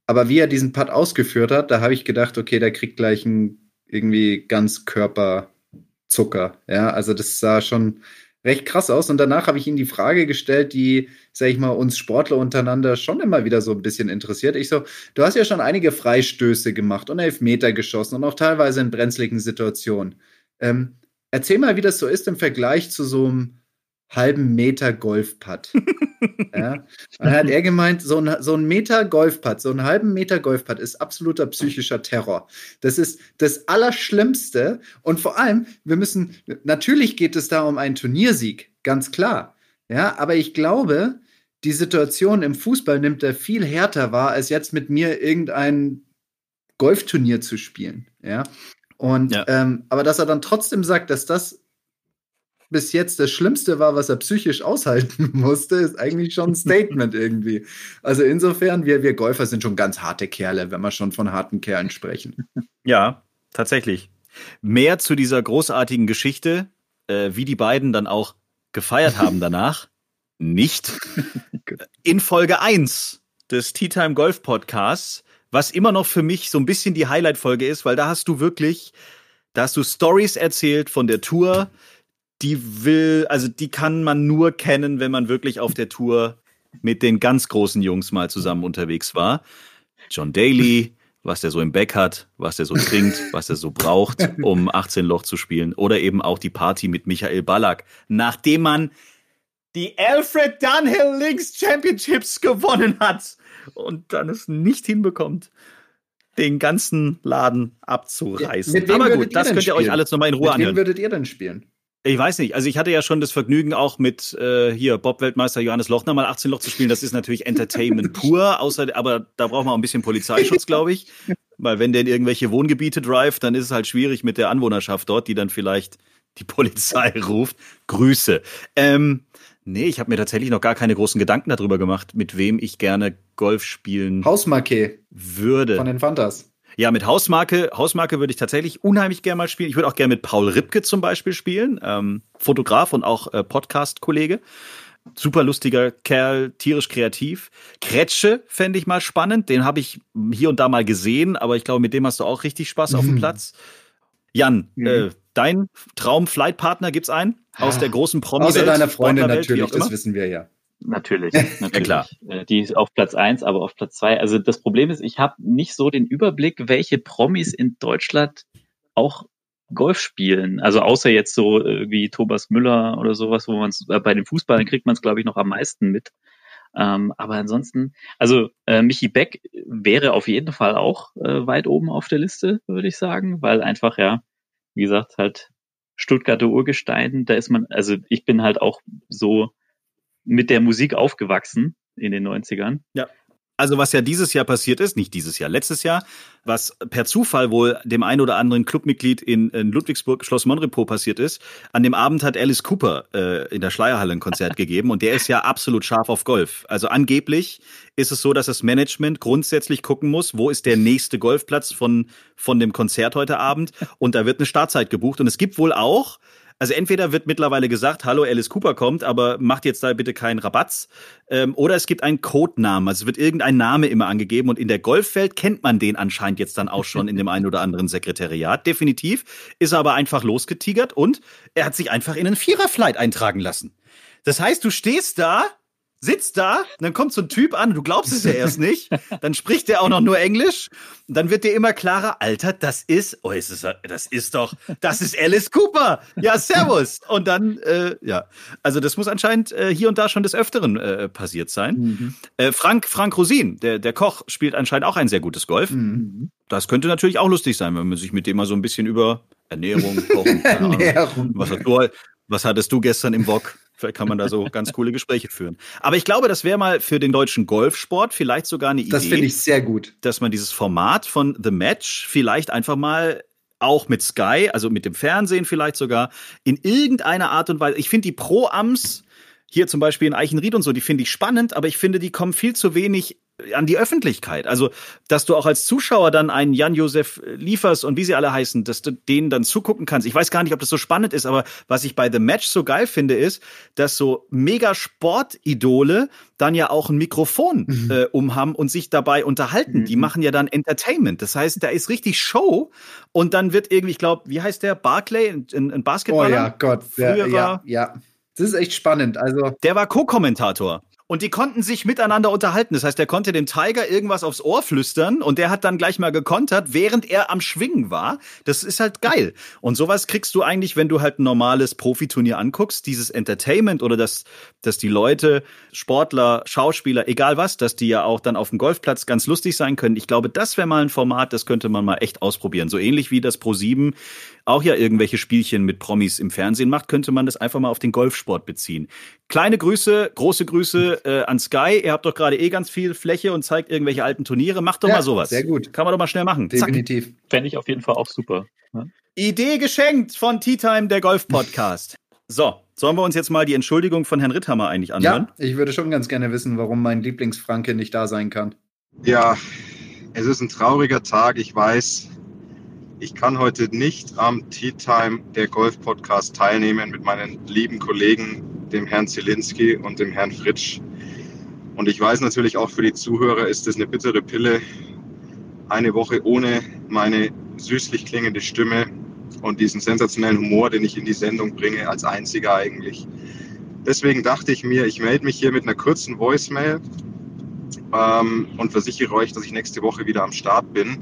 aber wie er diesen Putt ausgeführt hat, da habe ich gedacht, okay, der kriegt gleich einen irgendwie ganz Körperzucker. Ja, also das sah schon recht krass aus. Und danach habe ich ihm die Frage gestellt, die, sag ich mal, uns Sportler untereinander schon immer wieder so ein bisschen interessiert. Ich so, du hast ja schon einige Freistöße gemacht und Elfmeter geschossen und auch teilweise in brenzligen Situationen. Ähm, erzähl mal, wie das so ist im Vergleich zu so einem halben Meter Golfputt. ja. Dann hat er gemeint, so ein, so ein Meter Golfputt, so einen halben Meter Golfputt ist absoluter psychischer Terror. Das ist das Allerschlimmste. Und vor allem, wir müssen, natürlich geht es da um einen Turniersieg, ganz klar. Ja, aber ich glaube, die Situation im Fußball nimmt er viel härter wahr, als jetzt mit mir irgendein Golfturnier zu spielen. Ja. Und ja. Ähm, aber dass er dann trotzdem sagt, dass das bis jetzt das Schlimmste war, was er psychisch aushalten musste, ist eigentlich schon ein Statement irgendwie. Also insofern, wir, wir Golfer sind schon ganz harte Kerle, wenn wir schon von harten Kerlen sprechen. Ja, tatsächlich. Mehr zu dieser großartigen Geschichte, äh, wie die beiden dann auch gefeiert haben danach, nicht. In Folge 1 des Tea Time Golf Podcasts, was immer noch für mich so ein bisschen die Highlight-Folge ist, weil da hast du wirklich, da hast du Stories erzählt von der Tour, die will, also die kann man nur kennen, wenn man wirklich auf der Tour mit den ganz großen Jungs mal zusammen unterwegs war. John Daly, was der so im Back hat, was der so trinkt, was er so braucht, um 18 Loch zu spielen. Oder eben auch die Party mit Michael Ballack, nachdem man die Alfred Dunhill Links Championships gewonnen hat und dann es nicht hinbekommt, den ganzen Laden abzureißen. Ja, Aber gut, das könnt ihr spielen? euch alles nochmal in Ruhe mit anhören. Wem würdet ihr denn spielen? Ich weiß nicht. Also ich hatte ja schon das Vergnügen, auch mit äh, hier Bob-Weltmeister Johannes Lochner mal 18 Loch zu spielen. Das ist natürlich Entertainment pur, außer, aber da braucht man auch ein bisschen Polizeischutz, glaube ich. Weil wenn der in irgendwelche Wohngebiete drive, dann ist es halt schwierig mit der Anwohnerschaft dort, die dann vielleicht die Polizei ruft. Grüße. Ähm, nee, ich habe mir tatsächlich noch gar keine großen Gedanken darüber gemacht, mit wem ich gerne Golf spielen Hausmarke würde. Von den Fantas. Ja, mit Hausmarke, Hausmarke würde ich tatsächlich unheimlich gerne mal spielen. Ich würde auch gerne mit Paul Ripke zum Beispiel spielen, ähm, Fotograf und auch äh, Podcast-Kollege. Super lustiger Kerl, tierisch kreativ. Kretsche fände ich mal spannend. Den habe ich hier und da mal gesehen, aber ich glaube, mit dem hast du auch richtig Spaß mhm. auf dem mhm. Platz. Jan, mhm. äh, dein Traum-Flight-Partner gibt's einen aus ah, der großen promi Außer deiner Freundin natürlich, das wissen wir ja. Natürlich, natürlich. ja, klar. Äh, die ist auf Platz eins, aber auf Platz zwei. Also das Problem ist, ich habe nicht so den Überblick, welche Promis in Deutschland auch Golf spielen. Also außer jetzt so äh, wie Thomas Müller oder sowas, wo man es äh, bei den Fußballern kriegt man es, glaube ich, noch am meisten mit. Ähm, aber ansonsten, also äh, Michi Beck wäre auf jeden Fall auch äh, weit oben auf der Liste, würde ich sagen, weil einfach, ja, wie gesagt, halt Stuttgarter Urgestein, da ist man, also ich bin halt auch so mit der Musik aufgewachsen in den 90ern. Ja. Also was ja dieses Jahr passiert ist, nicht dieses Jahr, letztes Jahr, was per Zufall wohl dem einen oder anderen Clubmitglied in, in Ludwigsburg, Schloss Monrepo passiert ist, an dem Abend hat Alice Cooper äh, in der Schleierhalle ein Konzert gegeben und der ist ja absolut scharf auf Golf. Also angeblich ist es so, dass das Management grundsätzlich gucken muss, wo ist der nächste Golfplatz von, von dem Konzert heute Abend und da wird eine Startzeit gebucht und es gibt wohl auch also entweder wird mittlerweile gesagt, hallo, Alice Cooper kommt, aber macht jetzt da bitte keinen Rabatz. Ähm, oder es gibt einen Codenamen. Also es wird irgendein Name immer angegeben. Und in der Golfwelt kennt man den anscheinend jetzt dann auch schon in dem einen oder anderen Sekretariat. Definitiv. Ist aber einfach losgetigert und er hat sich einfach in einen Viererflight eintragen lassen. Das heißt, du stehst da sitzt da, dann kommt so ein Typ an, du glaubst es ja erst nicht, dann spricht der auch noch nur Englisch, dann wird dir immer klarer, Alter, das ist, oh, ist es, das ist doch, das ist Alice Cooper. Ja, servus. Und dann, äh, ja, also das muss anscheinend äh, hier und da schon des Öfteren äh, passiert sein. Mhm. Äh, Frank, Frank Rosin, der, der Koch, spielt anscheinend auch ein sehr gutes Golf. Mhm. Das könnte natürlich auch lustig sein, wenn man sich mit dem mal so ein bisschen über Ernährung, Kochen, Ernährung. Was, hast du, was hattest du gestern im Wok? Vielleicht kann man da so ganz coole Gespräche führen. Aber ich glaube, das wäre mal für den deutschen Golfsport vielleicht sogar eine Idee. Das finde ich sehr gut. Dass man dieses Format von The Match vielleicht einfach mal auch mit Sky, also mit dem Fernsehen vielleicht sogar, in irgendeiner Art und Weise. Ich finde die Pro-Ams hier zum Beispiel in Eichenried und so, die finde ich spannend, aber ich finde, die kommen viel zu wenig an die Öffentlichkeit. Also, dass du auch als Zuschauer dann einen Jan-Josef liefers und wie sie alle heißen, dass du denen dann zugucken kannst. Ich weiß gar nicht, ob das so spannend ist, aber was ich bei The Match so geil finde, ist, dass so mega Sportidole dann ja auch ein Mikrofon mhm. äh, umhaben und sich dabei unterhalten. Mhm. Die machen ja dann Entertainment. Das heißt, da ist richtig Show und dann wird irgendwie, ich glaube, wie heißt der? Barclay, ein, ein Basketballer? Oh ja, Gott. Der, ja, ja. Das ist echt spannend. Also der war Co-Kommentator. Und die konnten sich miteinander unterhalten. Das heißt, er konnte dem Tiger irgendwas aufs Ohr flüstern und der hat dann gleich mal gekontert, während er am Schwingen war. Das ist halt geil. Und sowas kriegst du eigentlich, wenn du halt ein normales Profiturnier anguckst, dieses Entertainment oder dass, dass die Leute, Sportler, Schauspieler, egal was, dass die ja auch dann auf dem Golfplatz ganz lustig sein können. Ich glaube, das wäre mal ein Format, das könnte man mal echt ausprobieren. So ähnlich wie das Pro 7 auch ja irgendwelche Spielchen mit Promis im Fernsehen macht, könnte man das einfach mal auf den Golfsport beziehen. Kleine Grüße, große Grüße äh, an Sky. Ihr habt doch gerade eh ganz viel Fläche und zeigt irgendwelche alten Turniere. Macht doch ja, mal sowas. Sehr gut. Kann man doch mal schnell machen. Definitiv. Fände ich auf jeden Fall auch super. Ja? Idee geschenkt von Tea Time, der Golf-Podcast. So, sollen wir uns jetzt mal die Entschuldigung von Herrn Ritthammer eigentlich anhören? Ja, ich würde schon ganz gerne wissen, warum mein Lieblingsfranke nicht da sein kann. Ja, es ist ein trauriger Tag, ich weiß. Ich kann heute nicht am Tea Time der Golf Podcast teilnehmen mit meinen lieben Kollegen, dem Herrn Zielinski und dem Herrn Fritsch. Und ich weiß natürlich auch für die Zuhörer ist es eine bittere Pille, eine Woche ohne meine süßlich klingende Stimme und diesen sensationellen Humor, den ich in die Sendung bringe, als einziger eigentlich. Deswegen dachte ich mir, ich melde mich hier mit einer kurzen Voicemail ähm, und versichere euch, dass ich nächste Woche wieder am Start bin.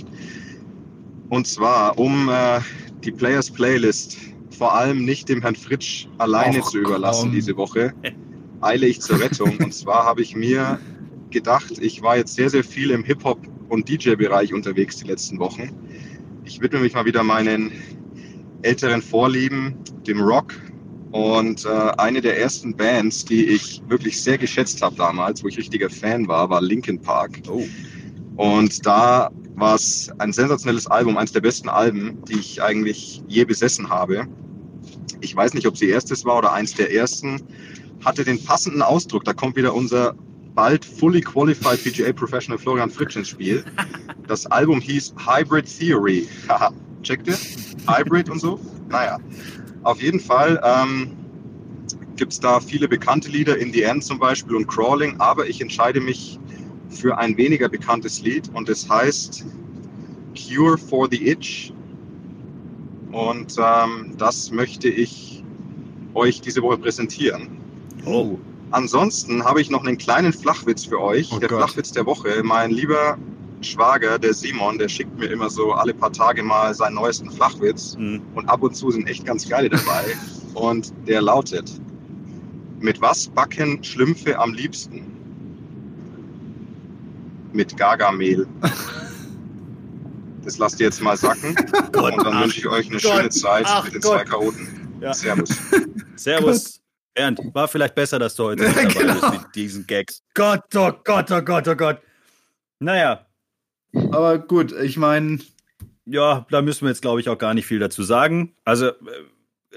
Und zwar, um äh, die Players Playlist vor allem nicht dem Herrn Fritsch alleine Och, zu überlassen komm. diese Woche, eile ich zur Rettung. und zwar habe ich mir gedacht, ich war jetzt sehr, sehr viel im Hip-Hop- und DJ-Bereich unterwegs die letzten Wochen. Ich widme mich mal wieder meinen älteren Vorlieben, dem Rock. Und äh, eine der ersten Bands, die ich wirklich sehr geschätzt habe damals, wo ich richtiger Fan war, war Linkin Park. Oh. Und da war es ein sensationelles Album, eines der besten Alben, die ich eigentlich je besessen habe. Ich weiß nicht, ob sie erstes war oder eins der ersten. Hatte den passenden Ausdruck. Da kommt wieder unser bald fully qualified PGA Professional Florian Fritsch ins Spiel. Das Album hieß Hybrid Theory. Checkt ihr? Hybrid und so? Naja, auf jeden Fall ähm, gibt es da viele bekannte Lieder, In the End zum Beispiel und Crawling, aber ich entscheide mich für ein weniger bekanntes Lied und es heißt Cure for the Itch. Und ähm, das möchte ich euch diese Woche präsentieren. Oh. Ansonsten habe ich noch einen kleinen Flachwitz für euch. Oh der Gott. Flachwitz der Woche. Mein lieber Schwager, der Simon, der schickt mir immer so alle paar Tage mal seinen neuesten Flachwitz. Mhm. Und ab und zu sind echt ganz geile dabei. und der lautet: Mit was backen Schlümpfe am liebsten? Mit Gargamel. Das lasst ihr jetzt mal sacken. Gott, und dann wünsche ich euch eine Gott, schöne Zeit ach, mit den Gott. zwei Chaoten. Ja. Servus. Servus. Bernd, war vielleicht besser, dass du heute nicht dabei genau. bist mit diesen Gags. Gott, oh Gott, oh Gott, oh Gott. Naja. Aber gut, ich meine. Ja, da müssen wir jetzt, glaube ich, auch gar nicht viel dazu sagen. Also, äh,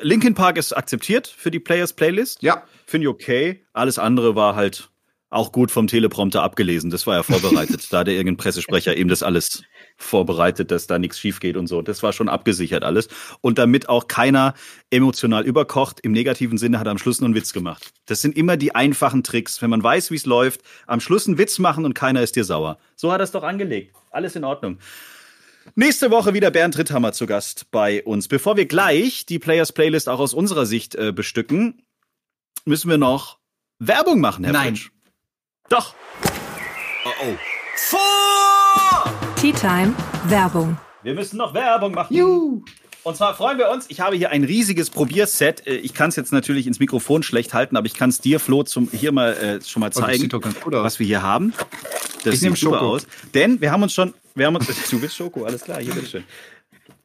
Linkin Park ist akzeptiert für die Players Playlist. Ja. Finde ich okay. Alles andere war halt auch gut vom Teleprompter abgelesen. Das war ja vorbereitet. da hat der irgendein Pressesprecher eben das alles vorbereitet, dass da nichts schief geht und so. Das war schon abgesichert alles. Und damit auch keiner emotional überkocht, im negativen Sinne hat er am Schluss nur einen Witz gemacht. Das sind immer die einfachen Tricks. Wenn man weiß, wie es läuft, am Schluss einen Witz machen und keiner ist dir sauer. So hat er es doch angelegt. Alles in Ordnung. Nächste Woche wieder Bernd Ritthammer zu Gast bei uns. Bevor wir gleich die Players Playlist auch aus unserer Sicht äh, bestücken, müssen wir noch Werbung machen, Herr Nein. Fritsch. Doch. Oh oh. Vor! Tea Time Werbung. Wir müssen noch Werbung machen. Juhu. Und zwar freuen wir uns, ich habe hier ein riesiges Probierset. Äh, Ich kann es jetzt natürlich ins Mikrofon schlecht halten, aber ich kann es dir, Flo, zum, hier mal äh, schon mal Oh, das zeigen, was wir hier haben. Das Ich sieht super Schoko. aus. Denn wir haben uns schon, wir haben uns, du willst Schoko, alles klar, hier, bitteschön.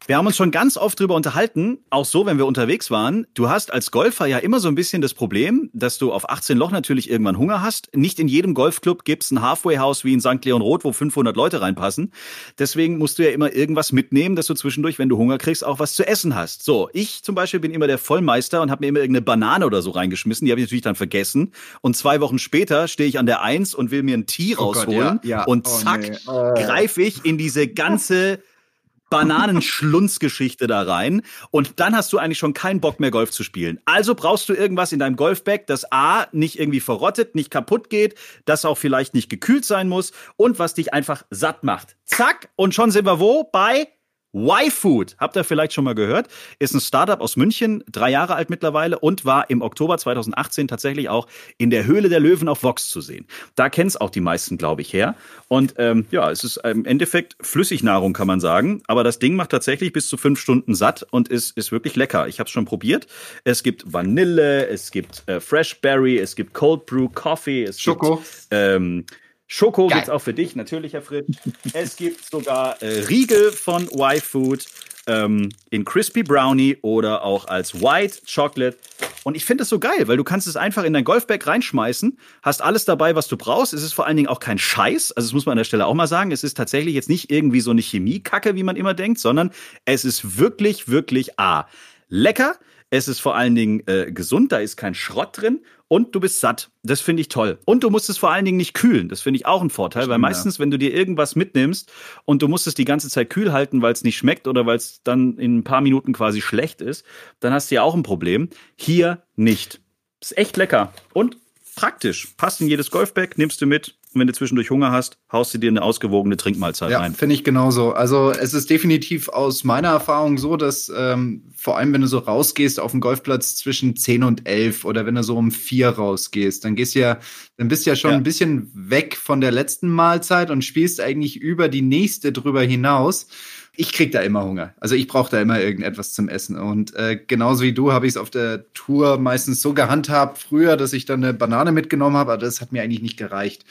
Wir haben uns schon ganz oft drüber unterhalten, auch so, wenn wir unterwegs waren. Du hast als Golfer ja immer so ein bisschen das Problem, dass du auf 18 Loch natürlich irgendwann Hunger hast. Nicht in jedem Golfclub gibt's ein Halfway-House wie in St. Leon Roth, wo 500 Leute reinpassen. Deswegen musst du ja immer irgendwas mitnehmen, dass du zwischendurch, wenn du Hunger kriegst, auch was zu essen hast. So, ich zum Beispiel bin immer der Vollmeister und habe mir immer irgendeine Banane oder so reingeschmissen. Die habe ich natürlich dann vergessen. Und zwei Wochen später stehe ich an der Eins und will mir ein Tee Oh Gott, rausholen. ja, ja. Und Oh, zack, nee. Oh. greife ich in diese ganze Bananenschlunzgeschichte da rein und dann hast du eigentlich schon keinen Bock mehr Golf zu spielen. Also brauchst du irgendwas in deinem Golfbag, das A nicht irgendwie verrottet, nicht kaputt geht, das auch vielleicht nicht gekühlt sein muss und was dich einfach satt macht. Zack und schon sind wir wo? Bei Y-Food, habt ihr vielleicht schon mal gehört, ist ein Startup aus München, drei Jahre alt mittlerweile und war im Oktober 2018 tatsächlich auch in der Höhle der Löwen auf Vox zu sehen. Da kennen es auch die meisten, glaube ich, her. Und ähm, ja, es ist im Endeffekt Flüssignahrung, kann man sagen. Aber das Ding macht tatsächlich bis zu fünf Stunden satt und ist, ist wirklich lecker. Ich habe es schon probiert. Es gibt Vanille, es gibt äh, Fresh Berry, es gibt Cold Brew Coffee, es Schoko. gibt ähm, Schoko Geil. gibt's auch für dich, natürlich, Herr Fritz. es gibt sogar äh, Riegel von Y-Food ähm, in Crispy Brownie oder auch als White Chocolate. Und ich finde das so geil, weil du kannst es einfach in dein Golfbag reinschmeißen, hast alles dabei, was du brauchst. Es ist vor allen Dingen auch kein Scheiß. Also das muss man an der Stelle auch mal sagen. Es ist tatsächlich jetzt nicht irgendwie so eine Chemiekacke, wie man immer denkt, sondern es ist wirklich, wirklich A. Lecker. Es ist vor allen Dingen äh, gesund, da ist kein Schrott drin und du bist satt. Das finde ich toll. Und du musst es vor allen Dingen nicht kühlen. Das finde ich auch ein Vorteil, weil Stimmt, ja. meistens, wenn du dir irgendwas mitnimmst und du musst es die ganze Zeit kühl halten, weil es nicht schmeckt oder weil es dann in ein paar Minuten quasi schlecht ist, dann hast du ja auch ein Problem. Hier nicht. Ist echt lecker und praktisch. Passt in jedes Golfbag, nimmst du mit. Und wenn du zwischendurch Hunger hast, haust du dir eine ausgewogene Trinkmahlzeit Ja, rein. finde ich genauso. Also es ist definitiv aus meiner Erfahrung so, dass ähm, vor allem, wenn du so rausgehst auf den Golfplatz zwischen 10 und 11 oder wenn du so um 4 rausgehst, dann gehst du ja, dann bist du ja schon Ja. ein bisschen weg von der letzten Mahlzeit und spielst eigentlich über die nächste drüber hinaus. Ich krieg da immer Hunger. Also ich brauche da immer irgendetwas zum Essen. Und äh, genauso wie du habe ich es auf der Tour meistens so gehandhabt früher, dass ich dann eine Banane mitgenommen habe, aber das hat mir eigentlich nicht gereicht.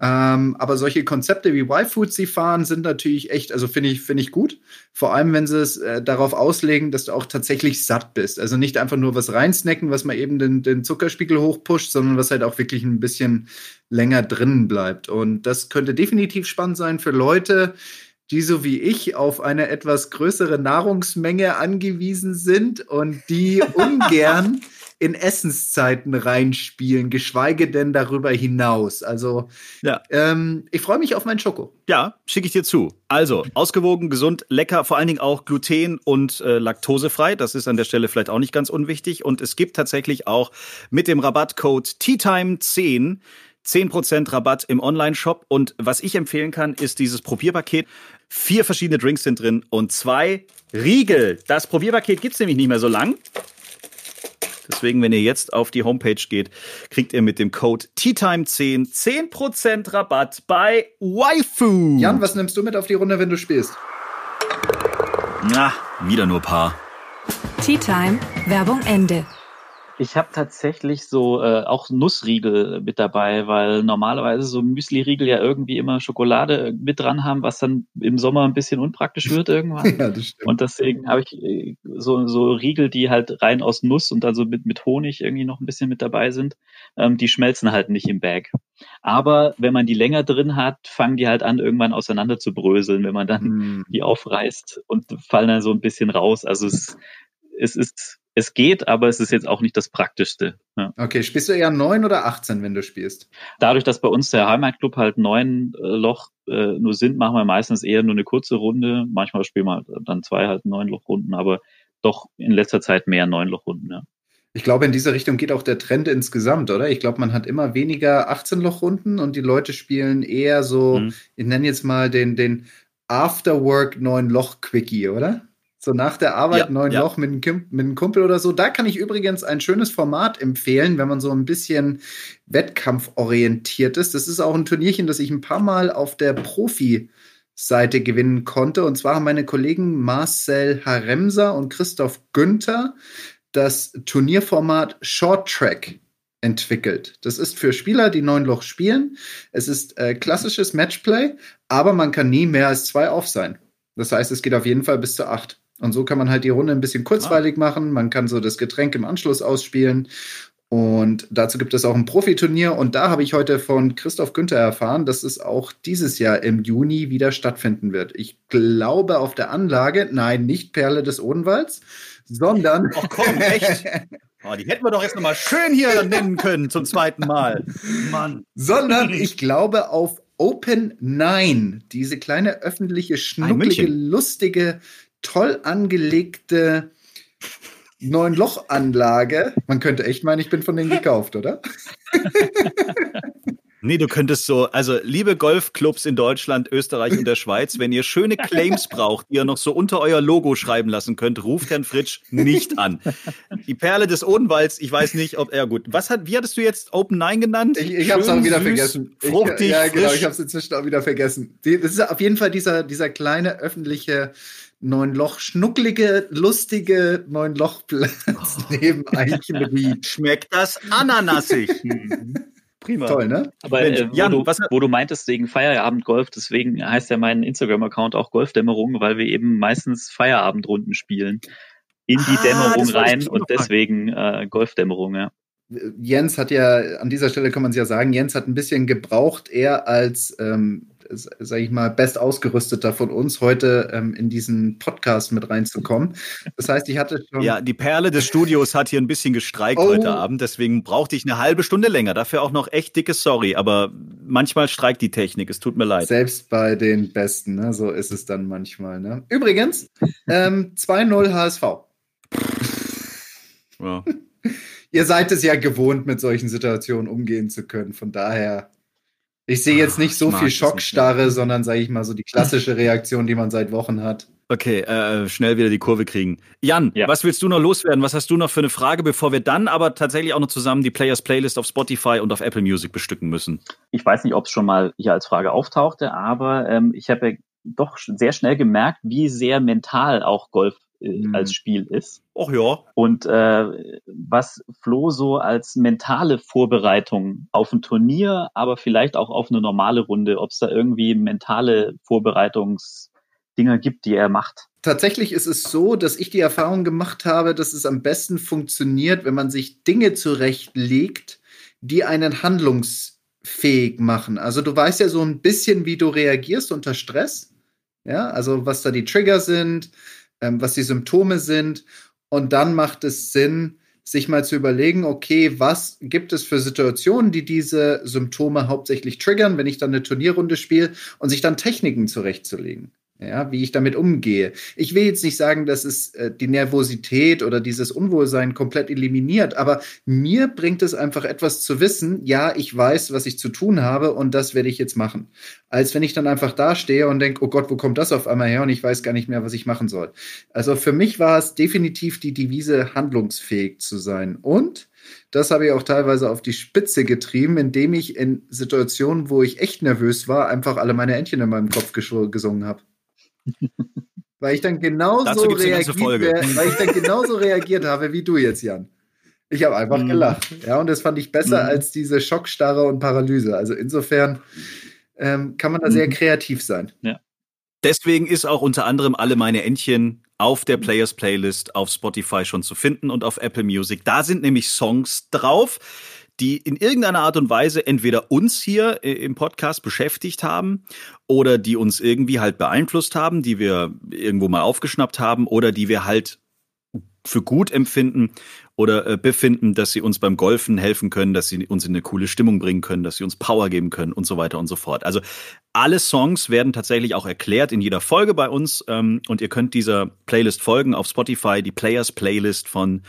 Ähm, aber solche Konzepte wie Y-Food sie fahren, sind natürlich echt, also finde ich, finde ich gut. Vor allem, wenn sie es äh, darauf auslegen, dass du auch tatsächlich satt bist. Also nicht einfach nur was reinsnacken, was mal eben den, den Zuckerspiegel hochpusht, sondern was halt auch wirklich ein bisschen länger drinnen bleibt. Und das könnte definitiv spannend sein für Leute, die so wie ich auf eine etwas größere Nahrungsmenge angewiesen sind und die ungern in Essenszeiten reinspielen, geschweige denn darüber hinaus. Also Ja. ähm, ich freue mich auf meinen Schoko. Ja, schicke ich dir zu. Also, ausgewogen, gesund, lecker, vor allen Dingen auch gluten- und äh, laktosefrei. Das ist an der Stelle vielleicht auch nicht ganz unwichtig. Und es gibt tatsächlich auch mit dem Rabattcode TEATIME10 10% Rabatt im Online-Shop. Und was ich empfehlen kann, ist dieses Probierpaket. Vier verschiedene Drinks sind drin und zwei Riegel. Das Probierpaket gibt's nämlich nicht mehr so lang. Deswegen, wenn ihr jetzt auf die Homepage geht, kriegt ihr mit dem Code TEATIME10 10% Rabatt bei Waifu. Jan, was nimmst du mit auf die Runde, wenn du spielst? Na, wieder nur Paar. Tea Time Werbung Ende. Ich habe tatsächlich so äh, auch Nussriegel mit dabei, weil normalerweise so Müsli-Riegel ja irgendwie immer Schokolade mit dran haben, was dann im Sommer ein bisschen unpraktisch wird irgendwann. Ja, das stimmt. Und deswegen habe ich äh, so, so Riegel, die halt rein aus Nuss und dann so mit, mit Honig irgendwie noch ein bisschen mit dabei sind. Ähm, die schmelzen halt nicht im Bag. Aber wenn man die länger drin hat, fangen die halt an, irgendwann auseinander zu bröseln, wenn man dann Hm. die aufreißt und fallen dann so ein bisschen raus. Also es, es ist, es geht, aber es ist jetzt auch nicht das Praktischste. Ja. Okay, spielst du eher 9 oder 18, wenn du spielst? Dadurch, dass bei uns der Heimatclub halt neun äh, Loch äh, nur sind, machen wir meistens eher nur eine kurze Runde. Manchmal spielen wir halt dann zwei halt neun Lochrunden, aber doch in letzter Zeit mehr neun Lochrunden, ja. Ich glaube, in diese Richtung geht auch der Trend insgesamt, oder? Ich glaube, man hat immer weniger 18-Loch-Runden und die Leute spielen eher so, Mhm. ich nenne jetzt mal den, den Afterwork 9-Loch-Quickie, oder? So nach der Arbeit Ja, neun ja. Loch mit einem, Kumpel oder so. Da kann ich übrigens ein schönes Format empfehlen, wenn man so ein bisschen wettkampforientiert ist. Das ist auch ein Turnierchen, das ich ein paar Mal auf der Profi-Seite gewinnen konnte. Und zwar haben meine Kollegen Marcel Haremser und Christoph Günther das Turnierformat Short Track entwickelt. Das ist für Spieler, die neun Loch spielen. Es ist äh, klassisches Matchplay, aber man kann nie mehr als zwei auf sein. Das heißt, es geht auf jeden Fall bis zu acht. Und so kann man halt die Runde ein bisschen kurzweilig machen. Man kann so das Getränk im Anschluss ausspielen. Und dazu gibt es auch ein Profiturnier. Und da habe ich heute von Christoph Günther erfahren, dass es auch dieses Jahr im Juni wieder stattfinden wird. Ich glaube auf der Anlage, nein, nicht Perle des Odenwalds, sondern. Ach komm, echt? Oh, die hätten wir doch jetzt nochmal schön hier nennen können zum zweiten Mal. Mann. sondern ich glaube auf Open Nine, diese kleine öffentliche, schnucklige, München. lustige, toll angelegte Neun-Loch-Anlage. Man könnte echt meinen, ich bin von denen gekauft, oder? Nee, du könntest so, also liebe Golfclubs in Deutschland, Österreich und der Schweiz, wenn ihr schöne Claims braucht, die ihr noch so unter euer Logo schreiben lassen könnt, ruft Herrn Fritsch nicht an. Die Perle des Odenwalds, ich weiß nicht, ob, ja gut, was hat, wie hattest du jetzt Open Nine genannt? Ich, ich habe es auch wieder süß, vergessen. Fruchtig, ich, ja, genau, frisch. ich habe es inzwischen auch wieder vergessen. Das ist auf jeden Fall dieser, dieser kleine öffentliche Neun-Loch, schnucklige, lustige Neun-Loch-Platz Oh. neben Eichenried. Schmeckt das ananassig? Prima. Toll, ne? Aber Mensch, äh, wo, Jan, du, was- wo du meintest wegen Feierabendgolf, deswegen heißt ja mein Instagram-Account auch Golfdämmerung, weil wir eben meistens Feierabendrunden spielen. In die Ah, Dämmerung rein und deswegen äh, Golfdämmerung, ja. Jens hat ja, an dieser Stelle kann man es ja sagen, Jens hat ein bisschen gebraucht, er als, ähm, sage ich mal, best ausgerüsteter von uns heute ähm, in diesen Podcast mit reinzukommen. Das heißt, ich hatte schon. Ja, die Perle des Studios hat hier ein bisschen gestreikt Oh. heute Abend, deswegen brauchte ich eine halbe Stunde länger. Dafür auch noch echt dicke Sorry, aber manchmal streikt die Technik, es tut mir leid. Selbst bei den Besten, ne? so ist es dann manchmal. Ne? Übrigens, ähm, 2-0 HSV. Ja. Ihr seid es ja gewohnt, mit solchen Situationen umgehen zu können. Von daher, ich sehe jetzt nicht Ach, so viel Schockstarre, sondern sage ich mal so die klassische Reaktion, die man seit Wochen hat. Okay, äh, schnell wieder die Kurve kriegen. Jan, Ja. was willst du noch loswerden? Was hast du noch für eine Frage, bevor wir dann aber tatsächlich auch noch zusammen die Players Playlist auf Spotify und auf Apple Music bestücken müssen? Ich weiß nicht, ob es schon mal hier als Frage auftauchte, aber ähm, ich habe ja doch sehr schnell gemerkt, wie sehr mental auch Golf Mhm. als Spiel ist. Ach ja. Und äh, was Flo so als mentale Vorbereitung auf ein Turnier, aber vielleicht auch auf eine normale Runde, ob es da irgendwie mentale Vorbereitungsdinger gibt, die er macht. Tatsächlich ist es so, dass ich die Erfahrung gemacht habe, dass es am besten funktioniert, wenn man sich Dinge zurechtlegt, die einen handlungsfähig machen. Also du weißt ja so ein bisschen, wie du reagierst unter Stress. Ja, also was da die Trigger sind, ähm, was die Symptome sind. Und dann macht es Sinn, sich mal zu überlegen, okay, was gibt es für Situationen, die diese Symptome hauptsächlich triggern, wenn ich dann eine Turnierrunde spiele und sich dann Techniken zurechtzulegen. Ja, wie ich damit umgehe. Ich will jetzt nicht sagen, dass es äh, die Nervosität oder dieses Unwohlsein komplett eliminiert, aber mir bringt es einfach etwas zu wissen, ja, ich weiß, was ich zu tun habe und das werde ich jetzt machen. Als wenn ich dann einfach dastehe und denke, oh Gott, wo kommt das auf einmal her und ich weiß gar nicht mehr, was ich machen soll. Also für mich war es definitiv die Devise, handlungsfähig zu sein. Und das habe ich auch teilweise auf die Spitze getrieben, indem ich in Situationen, wo ich echt nervös war, einfach alle meine Entchen in meinem Kopf gesungen habe. Weil ich dann genauso reagiert, weil ich dann genauso reagiert habe wie du jetzt, Jan. Ich habe einfach Mhm. gelacht. Ja, und das fand ich besser Mhm. als diese Schockstarre und Paralyse. Also insofern ähm, kann man da sehr Mhm. kreativ sein. Deswegen ist auch unter anderem alle meine Entchen auf der Players Playlist auf Spotify schon zu finden und auf Apple Music. Da sind nämlich Songs drauf, die in irgendeiner Art und Weise entweder uns hier äh, im Podcast beschäftigt haben oder die uns irgendwie halt beeinflusst haben, die wir irgendwo mal aufgeschnappt haben oder die wir halt für gut empfinden oder äh, befinden, dass sie uns beim Golfen helfen können, dass sie uns in eine coole Stimmung bringen können, dass sie uns Power geben können und so weiter und so fort. Also alle Songs werden tatsächlich auch erklärt in jeder Folge bei uns ähm, und ihr könnt dieser Playlist folgen auf Spotify, die Players Playlist von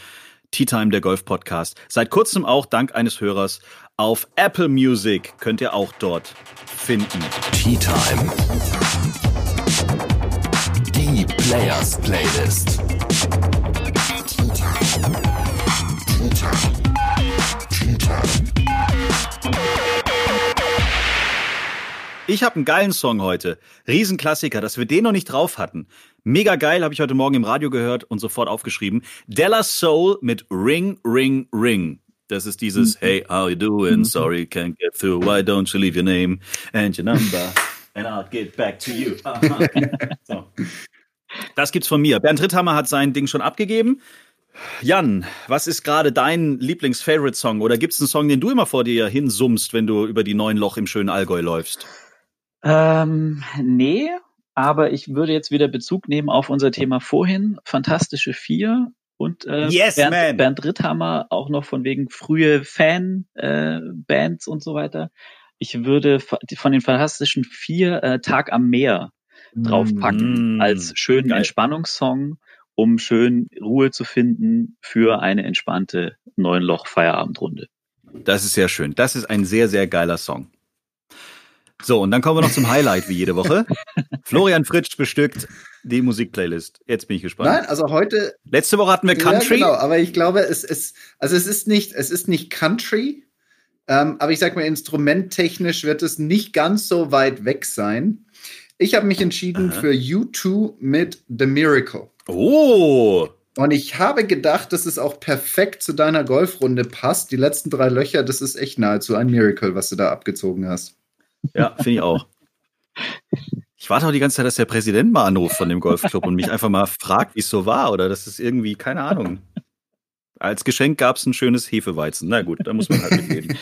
Tea Time, der Golf Podcast. Seit kurzem auch dank eines Hörers auf Apple Music könnt ihr auch dort finden. Tea Time. Die Players Playlist. Ich habe einen geilen Song heute. Riesenklassiker, dass wir den noch nicht drauf hatten. Mega geil, habe ich heute Morgen im Radio gehört und sofort aufgeschrieben. Della Soul mit Ring, Ring, Ring. Das ist dieses Hey, how you doing? Sorry, can't get through. Why don't you leave your name and your number? And I'll get back to you. So. Das gibt's von mir. Bernd Ritthammer hat sein Ding schon abgegeben. Jan, was ist gerade dein Lieblings-Favorite-Song? Oder gibt's einen Song, den du immer vor dir hinsummst, wenn du über die neuen Loch im schönen Allgäu läufst? Ähm, nee, aber ich würde jetzt wieder Bezug nehmen auf unser Thema vorhin, Fantastische Vier und äh, Yes, Bernd, man. Bernd Ritthammer auch noch von wegen frühe Fan-Bands äh, und so weiter. Ich würde von den Fantastischen Vier äh, Tag am Meer draufpacken Mm, als schönen geil. Entspannungssong, um schön Ruhe zu finden für eine entspannte neun Loch Feierabendrunde. Das ist sehr schön. Das ist ein sehr, sehr geiler Song. So, und dann kommen wir noch zum Highlight, wie jede Woche. Florian Fritsch bestückt die Musikplaylist. Jetzt bin ich gespannt. Nein, also heute Letzte Woche hatten wir Country. Ja, genau, aber ich glaube, es ist, also es ist nicht, es ist nicht Country, ähm, aber ich sag mal, instrumenttechnisch wird es nicht ganz so weit weg sein. Ich habe mich entschieden Aha. für U2 mit The Miracle. Oh, Und ich habe gedacht, dass es auch perfekt zu deiner Golfrunde passt. Die letzten drei Löcher, das ist echt nahezu ein Miracle, was du da abgezogen hast. Ja, finde ich auch. Ich warte auch die ganze Zeit, dass der Präsident mal anruft von dem Golfclub und mich einfach mal fragt, wie es so war. Oder das ist irgendwie, keine Ahnung. Als Geschenk gab es ein schönes Hefeweizen. Na gut, da muss man halt mitleben.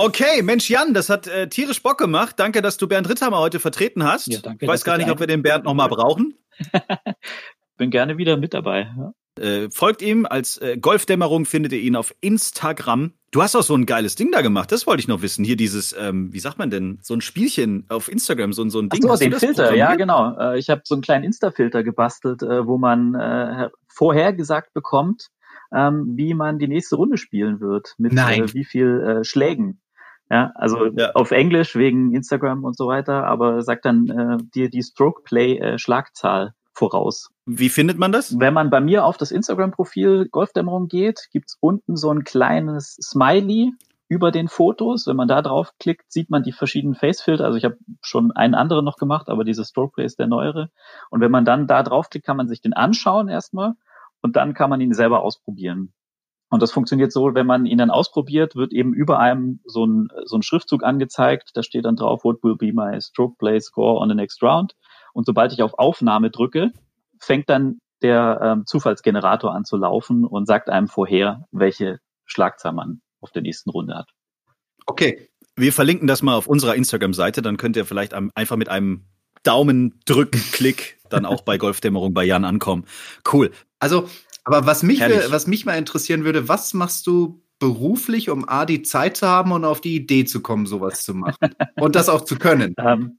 Okay, Mensch Jan, das hat äh, tierisch Bock gemacht. Danke, dass du Bernd Ritthammer heute vertreten hast. Ja, danke, ich weiß gar nicht, ob wir den Bernd noch mal brauchen. Bin gerne wieder mit dabei. Ja. Äh, folgt ihm als äh, Golfdämmerung, findet ihr ihn auf Instagram. Du hast auch so ein geiles Ding da gemacht, das wollte ich noch wissen. Hier dieses, ähm, wie sagt man denn, so ein Spielchen auf Instagram, so, ein- so ein Ach Ding. so, Hast den Filter, ja genau. Äh, Ich habe so einen kleinen Insta-Filter gebastelt, äh, wo man äh, vorhergesagt bekommt, ähm, wie man die nächste Runde spielen wird, mit Nein. äh, wie viel Schlägen. Ja, also Ja. auf Englisch wegen Instagram und so weiter, aber sagt dann dir die Stroke Play Schlagzahl voraus. Wie findet man das? Wenn man bei mir auf das Instagram-Profil Golfdämmerung geht, gibt's unten so ein kleines Smiley über den Fotos. Wenn man da draufklickt, sieht man die verschiedenen Facefilter. Also ich habe schon einen anderen noch gemacht, aber dieses Stroke Play ist der neuere. Und wenn man dann da draufklickt, kann man sich den anschauen erstmal und dann kann man ihn selber ausprobieren. Und das funktioniert so, wenn man ihn dann ausprobiert, wird eben über einem so ein, so ein Schriftzug angezeigt. Da steht dann drauf, what will be my stroke play score on the next round. Und sobald ich auf Aufnahme drücke, fängt dann der ähm, Zufallsgenerator an zu laufen und sagt einem vorher, welche Schlagzahl man auf der nächsten Runde hat. Okay. Wir verlinken das mal auf unserer Instagram-Seite, dann könnt ihr vielleicht einfach mit einem Daumendrückklick dann auch bei Golfdämmerung bei Jan ankommen. Cool. Also, aber was mich, Herrlich. was mich mal interessieren würde, was machst du beruflich, um A, die Zeit zu haben und auf die Idee zu kommen, sowas zu machen? und das auch zu können. Ähm,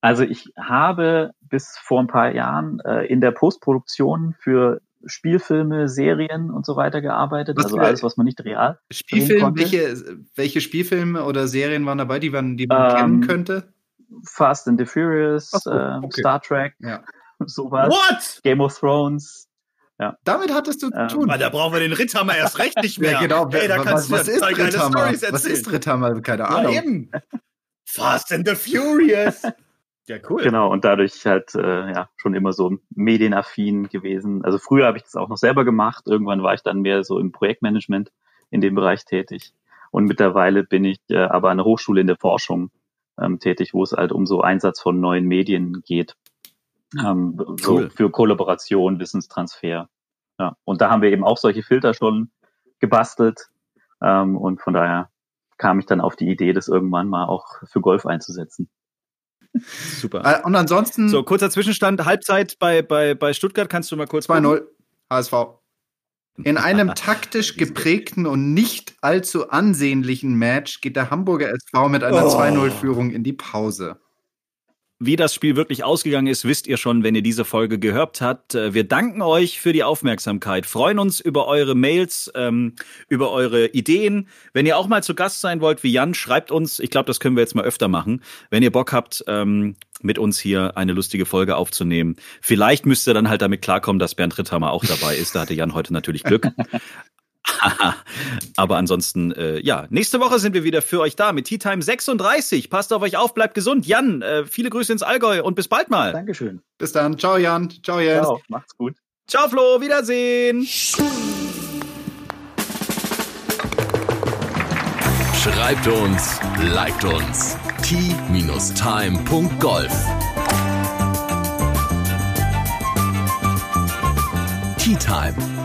also ich habe bis vor ein paar Jahren äh, in der Postproduktion für Spielfilme, Serien und so weiter gearbeitet. Was also für- alles, was man nicht real. Spielfilm, konnte. welche, welche Spielfilme oder Serien waren dabei, die man, die man Ähm, kennen könnte? Fast and the Furious, so, ähm, okay. Star Trek, Ja. sowas. What? Game of Thrones. Damit hattest du zu Ähm, tun. Ah, da brauchen wir den Ritthammer erst recht nicht mehr. Ja, genau. Ey, da was, kannst was du ist geile Dritthammer? Storys Was ist Dritthammer? Keine Ja, Ahnung. eben. Fast and the Furious. Ja, cool. Genau, und dadurch halt äh, ja schon immer so medienaffin gewesen. Also früher habe ich das auch noch selber gemacht. Irgendwann war ich dann mehr so im Projektmanagement in dem Bereich tätig. Und mittlerweile bin ich äh, aber an der Hochschule in der Forschung ähm, tätig, wo es halt um so Einsatz von neuen Medien geht. Ähm, so Cool. für Kollaboration, Wissenstransfer. Ja. Und da haben wir eben auch solche Filter schon gebastelt. Ähm, und von daher kam ich dann auf die Idee, das irgendwann mal auch für Golf einzusetzen. Super. Äh, Und ansonsten So, kurzer Zwischenstand, Halbzeit bei, bei, bei Stuttgart. Kannst du mal kurz gucken? 2-0 HSV. In einem taktisch geprägten und nicht allzu ansehnlichen Match geht der Hamburger SV mit einer Oh. 2-0-Führung in die Pause. Wie das Spiel wirklich ausgegangen ist, wisst ihr schon, wenn ihr diese Folge gehört habt. Äh, wir danken euch für die Aufmerksamkeit, freuen uns über eure Mails, ähm, über eure Ideen. Wenn ihr auch mal zu Gast sein wollt wie Jan, schreibt uns. Ich glaube, das können wir jetzt mal öfter machen. Wenn ihr Bock habt, ähm, mit uns hier eine lustige Folge aufzunehmen. Vielleicht müsst ihr dann halt damit klarkommen, dass Bernd Ritthammer auch dabei ist. Da hatte Jan heute natürlich Glück. Aber ansonsten, äh, ja, nächste Woche sind wir wieder für euch da mit Tea Time 36. Passt auf euch auf, bleibt gesund. Jan, äh, viele Grüße ins Allgäu und bis bald mal. Dankeschön. Bis dann. Ciao, Jan. Ciao, Jens. Ciao, macht's gut. Ciao, Flo. Wiedersehen. Schreibt uns, liked uns. t-time.golf Tea Time,